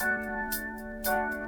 You're so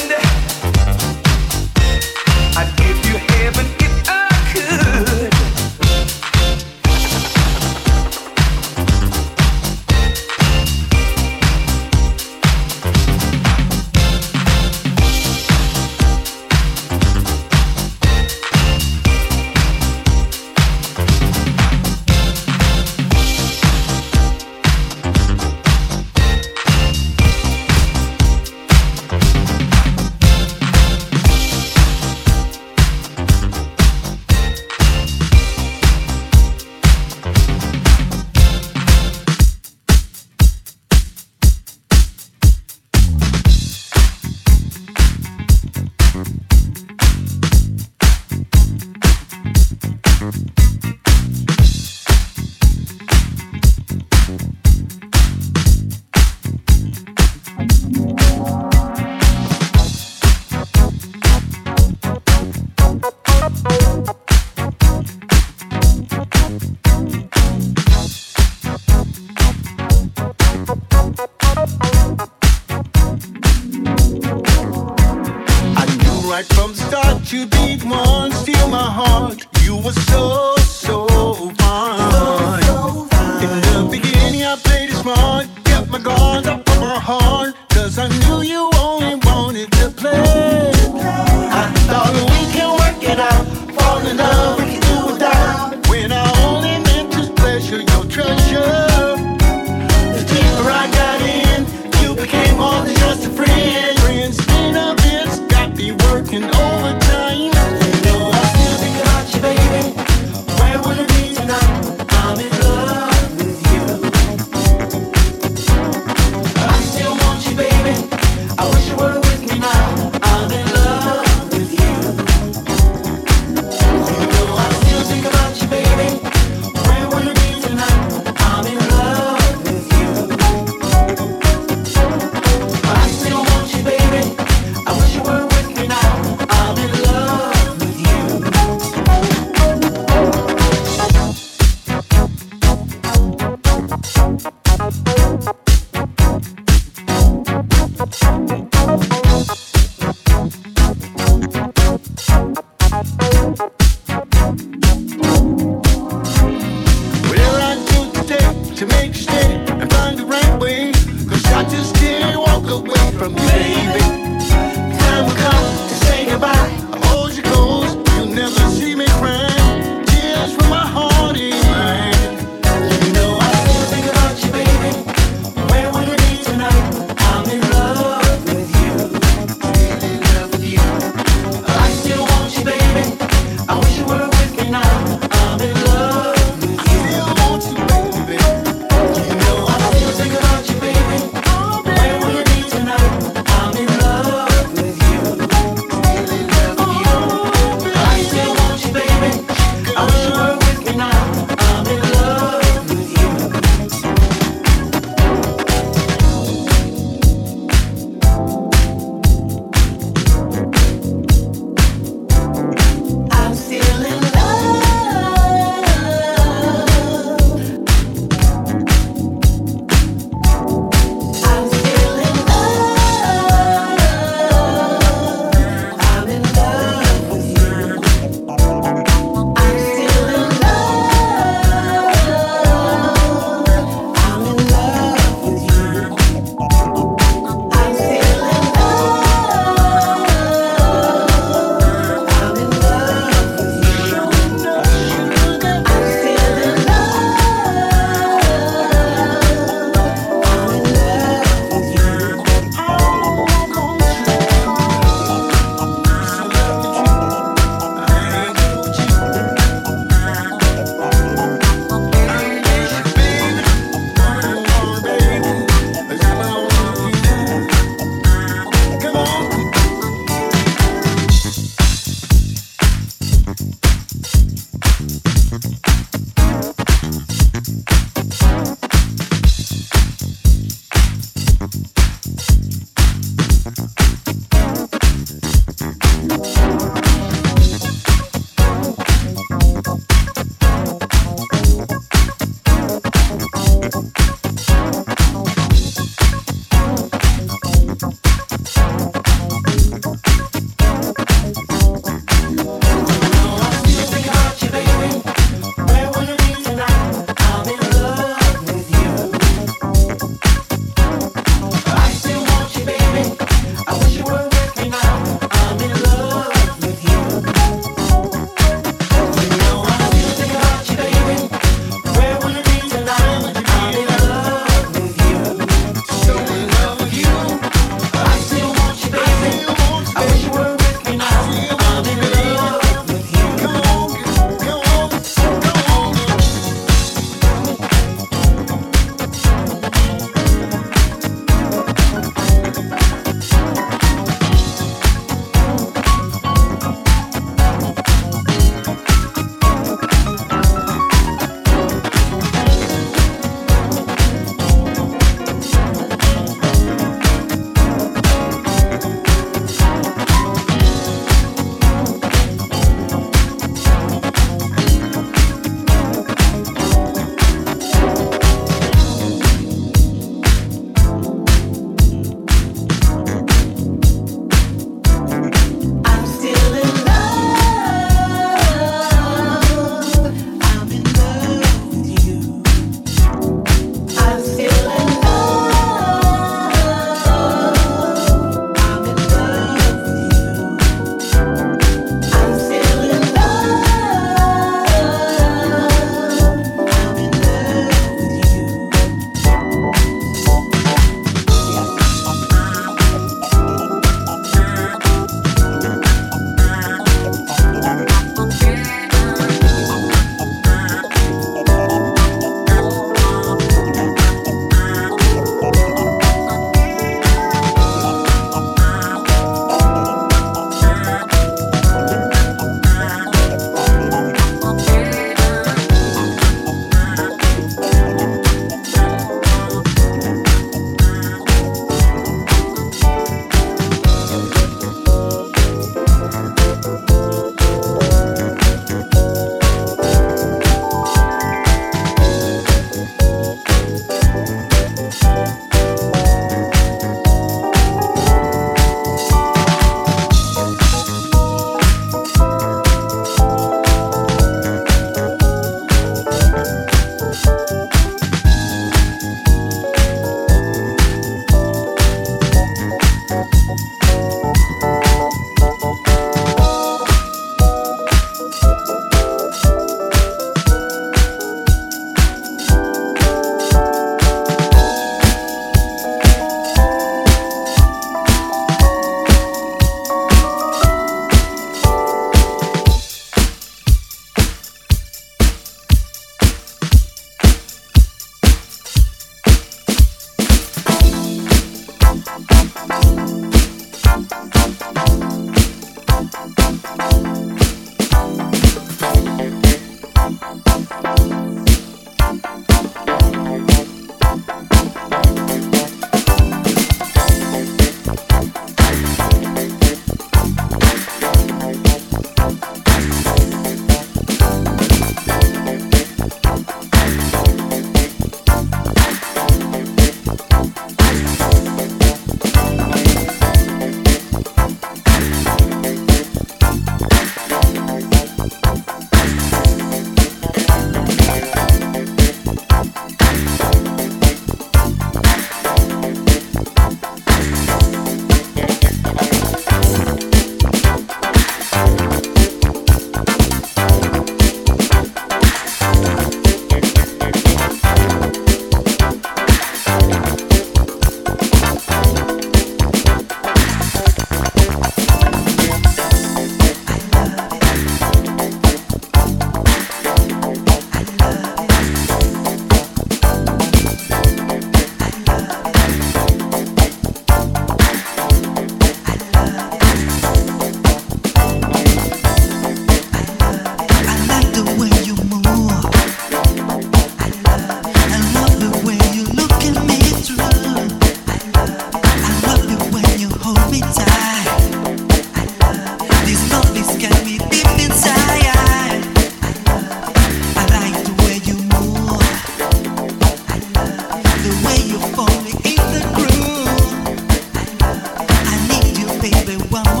I